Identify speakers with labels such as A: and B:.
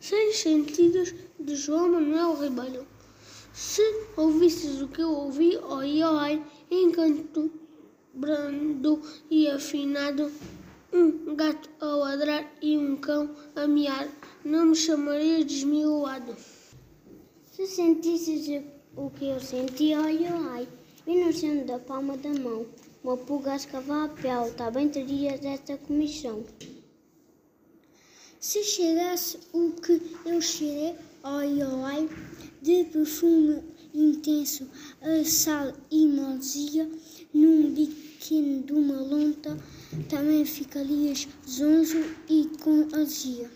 A: Sem sentidos de João Manuel Ribeiro. Se ouvisses o que eu ouvi, oi, oi, encanto brando e afinado, um gato a ladrar e um cão a miar, não me chamarias desmiolado.
B: Se sentisses o que eu senti, oi, oi, no centro da palma da mão, uma pulga a escavar a pele, também terias esta comissão.
C: Se cheirasse o que eu cheirei, oi, oi, de perfume intenso, a sal e marzia, num biquíni de uma lonta, também ficarias zonzo e com azia.